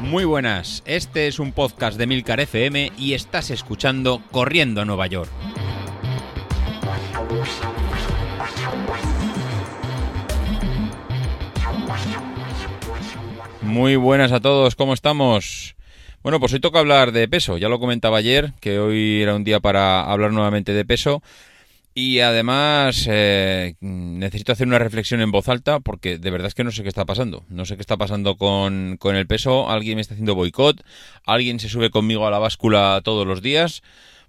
Muy buenas, este es un podcast de Milcar FM y estás escuchando Corriendo a Nueva York. Muy buenas a todos, ¿cómo estamos? Bueno, pues hoy toca hablar de peso, ya lo comentaba ayer, que hoy era un día para hablar nuevamente de peso. Y además eh, necesito hacer una reflexión en voz alta porque de verdad es que no sé qué está pasando. No sé qué está pasando con, con el peso. Alguien me está haciendo boicot. Alguien se sube conmigo a la báscula todos los días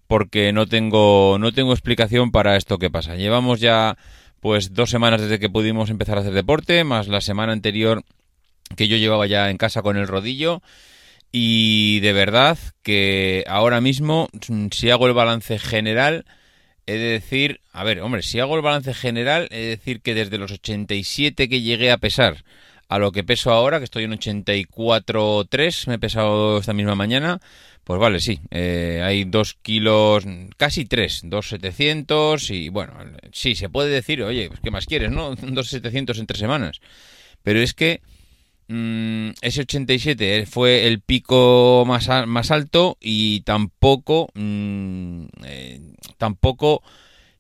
porque no tengo, no tengo explicación para esto que pasa. Llevamos ya pues dos semanas desde que pudimos empezar a hacer deporte, más la semana anterior que yo llevaba ya en casa con el rodillo. Y de verdad que ahora mismo, si hago el balance general, he de decir, a ver, hombre, si hago el balance general, he de decir que desde los 87 que llegué a pesar a lo que peso ahora, que estoy en 84,3, me he pesado esta misma mañana, pues vale, sí, eh, hay dos kilos, casi tres, dos setecientos y bueno, sí, se puede decir, oye, ¿qué más quieres, no? Dos setecientos en tres semanas. Pero es que Mm, ese 87 fue el pico más, más alto y tampoco, mm, eh, tampoco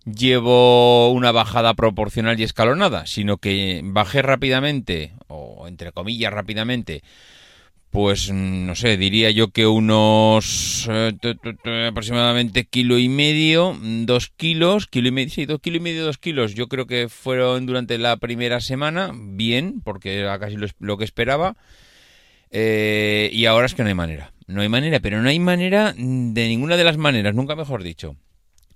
llevo una bajada proporcional y escalonada, sino que bajé rápidamente, o entre comillas rápidamente, pues no sé, diría yo que unos eh, aproximadamente kilo y medio, dos kilos, kilo y medio, sí, dos kilos y medio, dos kilos. Yo creo que fueron durante la primera semana bien, porque era casi lo, que esperaba. Eh, y ahora es que no hay manera, no hay manera, pero no hay manera de ninguna de las maneras, nunca mejor dicho.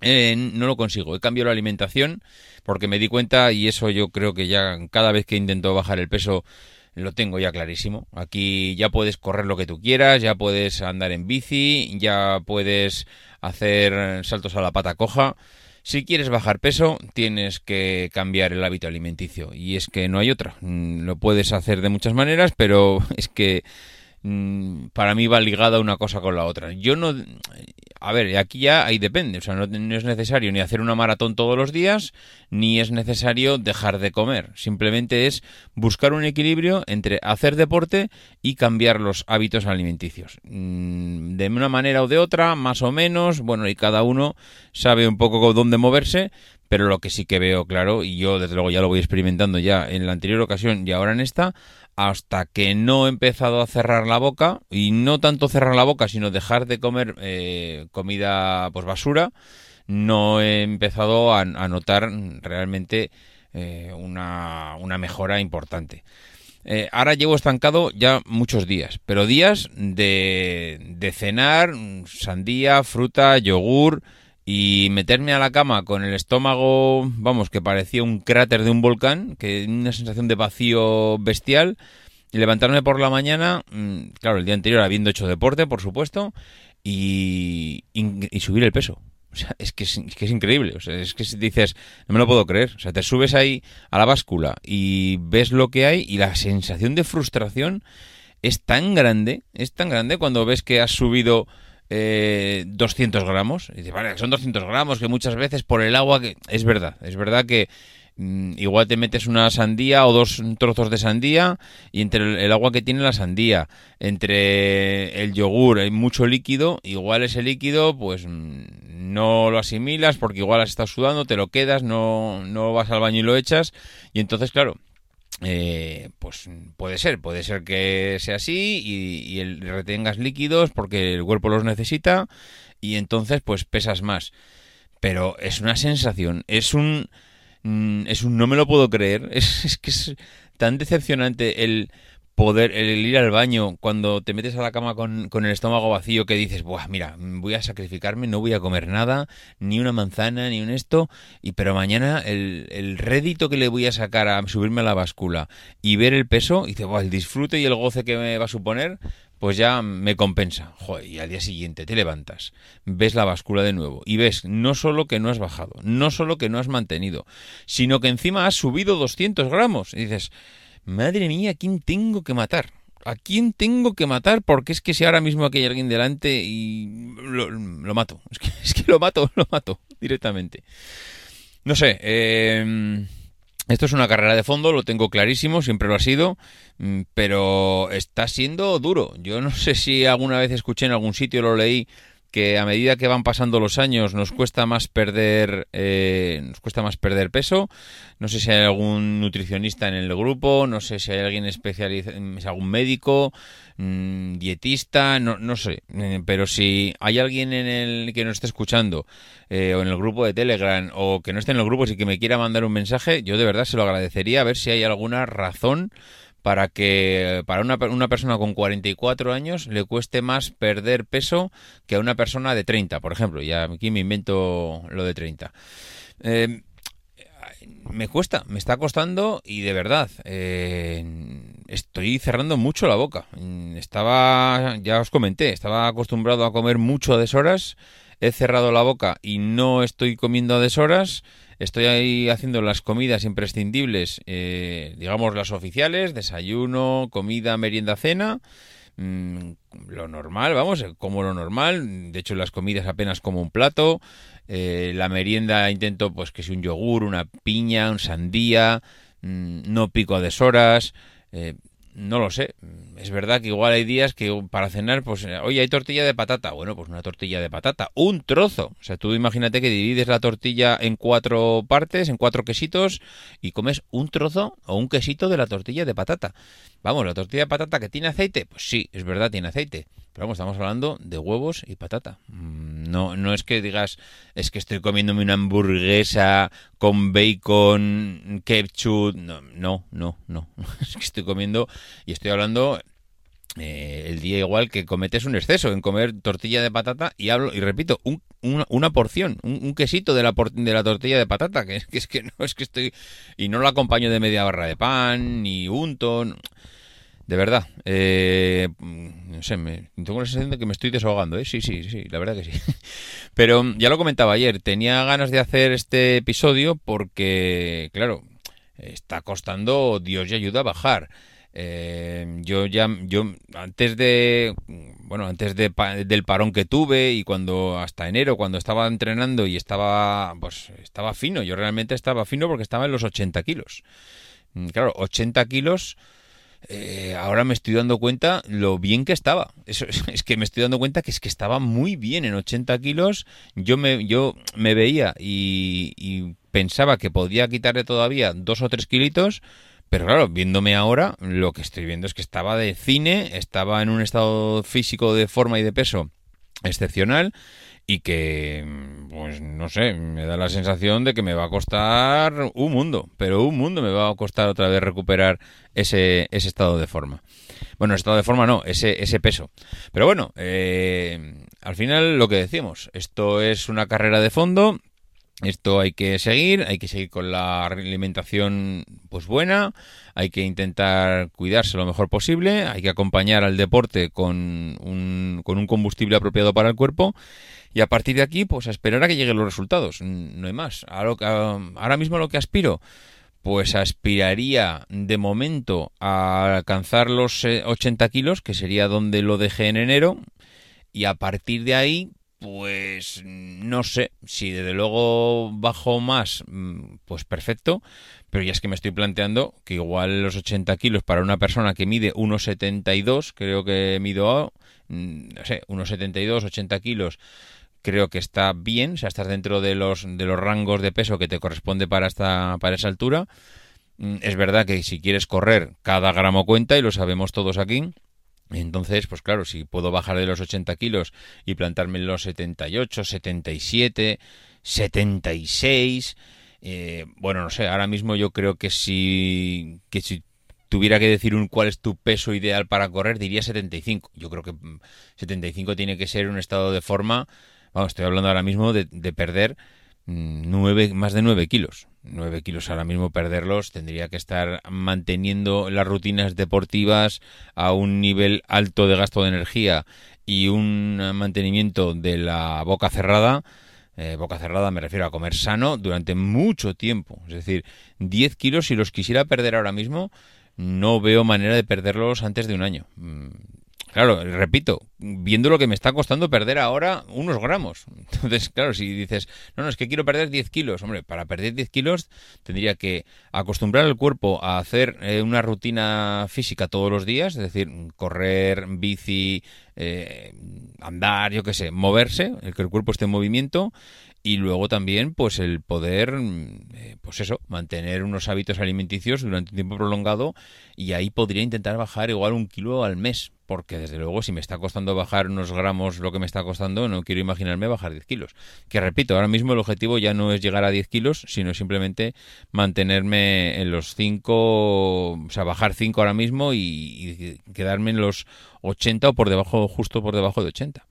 Eh, no lo consigo. He cambiado la alimentación porque me di cuenta y eso yo creo que ya cada vez que intento bajar el peso lo tengo ya clarísimo. Aquí ya puedes correr lo que tú quieras, ya puedes andar en bici, ya puedes hacer saltos a la pata coja. Si quieres bajar peso, tienes que cambiar el hábito alimenticio. Y es que no hay otra. Mm, lo puedes hacer de muchas maneras, pero es que para mí va ligada una cosa con la otra. Yo no, a ver, aquí ya ahí depende. O sea, no, es necesario ni hacer una maratón todos los días, ni es necesario dejar de comer. Simplemente es buscar un equilibrio entre hacer deporte y cambiar los hábitos alimenticios. Mm, de una manera o de otra, más o menos. Bueno, y cada uno sabe un poco dónde moverse. Pero lo que sí que veo claro, y yo desde luego ya lo voy experimentando ya en la anterior ocasión y ahora en esta, hasta que no he empezado a cerrar la boca, y no tanto cerrar la boca, sino dejar de comer eh, comida pues basura, no he empezado a, notar realmente eh, una, mejora importante. Eh, ahora llevo estancado ya muchos días, pero días de, de cenar sandía, fruta, yogur, y meterme a la cama con el estómago, vamos, que parecía un cráter de un volcán, que una sensación de vacío bestial, y levantarme por la mañana, mm, claro, el día anterior habiendo hecho deporte, por supuesto, y, y, subir el peso. O sea, es que es, que es increíble. O sea, es que dices, no me lo puedo creer. O sea, te subes ahí a la báscula y ves lo que hay y la sensación de frustración es tan grande, es tan grande cuando ves que has subido eh, 200 gramos. Y dice, vale, son 200 gramos, que muchas veces por el agua, que es verdad, es verdad que mm, igual te metes una sandía o dos trozos de sandía y entre el, agua que tiene la sandía, entre el yogur hay mucho líquido, igual ese líquido pues mm, no lo asimilas porque igual has estado sudando, te lo quedas, no, no vas al baño y lo echas. Y entonces claro, eh, pues puede ser, puede ser que sea así y, retengas líquidos porque el cuerpo los necesita y entonces pues pesas más. Pero es una sensación, es un, mm, es un no me lo puedo creer, es, es que es tan decepcionante el poder, el ir al baño cuando te metes a la cama con, con, el estómago vacío que dices, Buah, mira, voy a sacrificarme, no voy a comer nada, ni una manzana, ni un esto, y pero mañana el, el rédito que le voy a sacar a subirme a la báscula y ver el peso, y dice, Buah, el disfrute y el goce que me va a suponer, pues ya me compensa. Joder, y al día siguiente te levantas, ves la báscula de nuevo y ves no solo que no has bajado, no solo que no has mantenido, sino que encima has subido 200 gramos. Y dices, madre mía, ¿a quién tengo que matar? ¿A quién tengo que matar? Porque es que si ahora mismo aquí hay alguien delante y lo, mato. Es que, es que, lo mato, lo mato directamente. No sé, eh, Esto es una carrera de fondo, lo tengo clarísimo, siempre lo ha sido, mm, pero está siendo duro. Yo no sé si alguna vez escuché en algún sitio, lo leí, que a medida que van pasando los años nos cuesta más perder eh, nos cuesta más perder peso. No sé si hay algún nutricionista en el grupo no sé si hay alguien especializado algún médico mmm, dietista no, no sé. Eh, pero si hay alguien en el que nos esté escuchando eh, o en el grupo de Telegram o que no esté en el grupo y que me quiera mandar un mensaje yo de verdad se lo agradecería a ver si hay alguna razón para que para una, una, persona con 44 años le cueste más perder peso que a una persona de 30, por ejemplo. Ya aquí me invento lo de 30. Eh, me cuesta, me está costando y de verdad eh, estoy cerrando mucho la boca. Estaba, ya os comenté, estaba acostumbrado a comer mucho a deshoras. He cerrado la boca y no estoy comiendo a deshoras. Estoy ahí haciendo las comidas imprescindibles, eh, digamos las oficiales, desayuno, comida, merienda, cena. Mm, lo normal, vamos, eh, como lo normal. De hecho, las comidas apenas como un plato. Eh, la merienda intento, pues, que sea un yogur, una piña, un sandía. Mm, no pico a deshoras. Eh, no lo sé. Es verdad que igual hay días que para cenar, pues, oye, hay tortilla de patata. Bueno, pues una tortilla de patata. Un trozo. O sea, tú imagínate que divides la tortilla en cuatro partes, en cuatro quesitos, y comes un trozo o un quesito de la tortilla de patata. Vamos, la tortilla de patata que tiene aceite, pues sí, es verdad, tiene aceite. Pero vamos, estamos hablando de huevos y patata. Mm, no, no es que digas, es que estoy comiéndome una hamburguesa con bacon, ketchup. No, no, no, no. Es que estoy comiendo y estoy hablando eh, el día igual que cometes un exceso en comer tortilla de patata y hablo y repito un, una, una, porción un, quesito de la, de la tortilla de patata que, es que no es que estoy y no lo acompaño de media barra de pan ni unto de verdad, eh, no sé, me, tengo la sensación de que me estoy desahogando, ¿eh? Sí, sí, sí, la verdad que sí. Pero ya lo comentaba ayer, tenía ganas de hacer este episodio porque, claro, está costando, Dios y ayuda a bajar. Eh, yo ya, yo antes de, bueno, antes de, del parón que tuve y cuando hasta enero, cuando estaba entrenando y estaba, pues, estaba fino. Yo realmente estaba fino porque estaba en los 80 kilos. Mm, claro, 80 kilos eh, ahora me estoy dando cuenta lo bien que estaba. Eso, es que me estoy dando cuenta que es que estaba muy bien en 80 kilos. Yo me, yo me veía y, y pensaba que podía quitarle todavía dos o tres kilitos. Pero claro, viéndome ahora, lo que estoy viendo es que estaba de cine, estaba en un estado físico de forma y de peso excepcional y que, pues no sé, me da la sensación de que me va a costar un mundo, pero un mundo me va a costar otra vez recuperar ese, ese estado de forma. Bueno, estado de forma no, ese, ese peso. Pero bueno, eh, al final lo que decimos, esto es una carrera de fondo, esto hay que seguir, hay que seguir con la alimentación pues buena, hay que intentar cuidarse lo mejor posible, hay que acompañar al deporte con un, con un combustible apropiado para el cuerpo y a partir de aquí pues a esperar a que lleguen los resultados, no hay más. Ahora, mismo lo que aspiro, pues aspiraría de momento a alcanzar los 80 eh, kilos, que sería donde lo dejé en enero, y a partir de ahí pues no sé, si desde luego bajo más, mm, pues perfecto, pero ya es que me estoy planteando que igual los 80 kilos para una persona que mide 1,72, creo que mido, mm, no sé, 1,72, 80 kilos, creo que está bien, o sea, estás dentro de los, de los rangos de peso que te corresponde para, esta, para esa altura. Mm, es verdad que si quieres correr, cada gramo cuenta y lo sabemos todos aquí. Entonces, pues claro, si puedo bajar de los 80 kilos y plantarme en los 78, 77, 76, eh, bueno, no sé, ahora mismo yo creo que si, que si tuviera que decir un cuál es tu peso ideal para correr, diría 75. Yo creo que 75 mm, tiene que ser un estado de forma, vamos, estoy hablando ahora mismo de, de perder 9, mm, más de 9 kilos. 9 kilos ahora mismo perderlos, tendría que estar manteniendo las rutinas deportivas a un nivel alto de gasto de energía y un mantenimiento de la boca cerrada. Eh, boca cerrada me refiero a comer sano durante mucho tiempo. Es decir, 10 kilos si los quisiera perder ahora mismo, no veo manera de perderlos antes de un año. Claro, repito, viendo lo que me está costando perder ahora unos gramos. Entonces, claro, si dices, no, no, es que quiero perder 10 kilos, hombre, para perder 10 kilos tendría que acostumbrar el cuerpo a hacer eh, una rutina física todos los días, es decir, correr, bici, eh, andar, yo qué sé, moverse, el que el cuerpo esté en movimiento y luego también pues el poder eh, pues eso mantener unos hábitos alimenticios durante un tiempo prolongado y ahí podría intentar bajar igual un kilo al mes porque desde luego si me está costando bajar unos gramos lo que me está costando no quiero imaginarme bajar 10 kilos. Que repito ahora mismo el objetivo ya no es llegar a 10 kilos sino simplemente mantenerme en los 5 o sea bajar 5 ahora mismo y, y quedarme en los 80 o por debajo justo por debajo de 80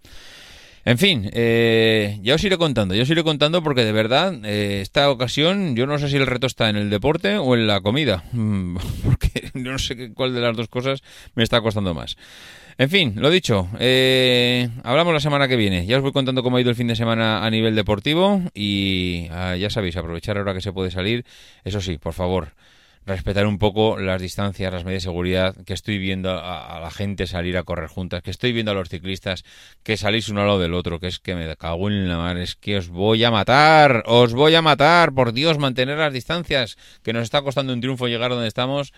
en fin, eh, ya os iré contando, ya os iré contando porque de verdad, eh, esta ocasión yo no sé si el reto está en el deporte o en la comida, porque no sé cuál de las dos cosas me está costando más. En fin, lo dicho, eh, hablamos la semana que viene. Ya os voy contando cómo ha ido el fin de semana a nivel deportivo y ah, ya sabéis, aprovechar ahora que se puede salir. Eso sí, por favor, respetar un poco las distancias, las medidas de seguridad, que estoy viendo a, la gente salir a correr juntas, que estoy viendo a los ciclistas que salís uno al lado del otro, que es que me cago en la mar, es que os voy a matar, os voy a matar, por Dios, mantener las distancias, que nos está costando un triunfo llegar donde estamos,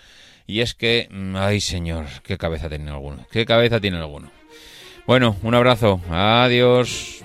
y es que, mm, ay señor, qué cabeza tiene alguno, qué cabeza tiene alguno. Bueno, un abrazo, adiós.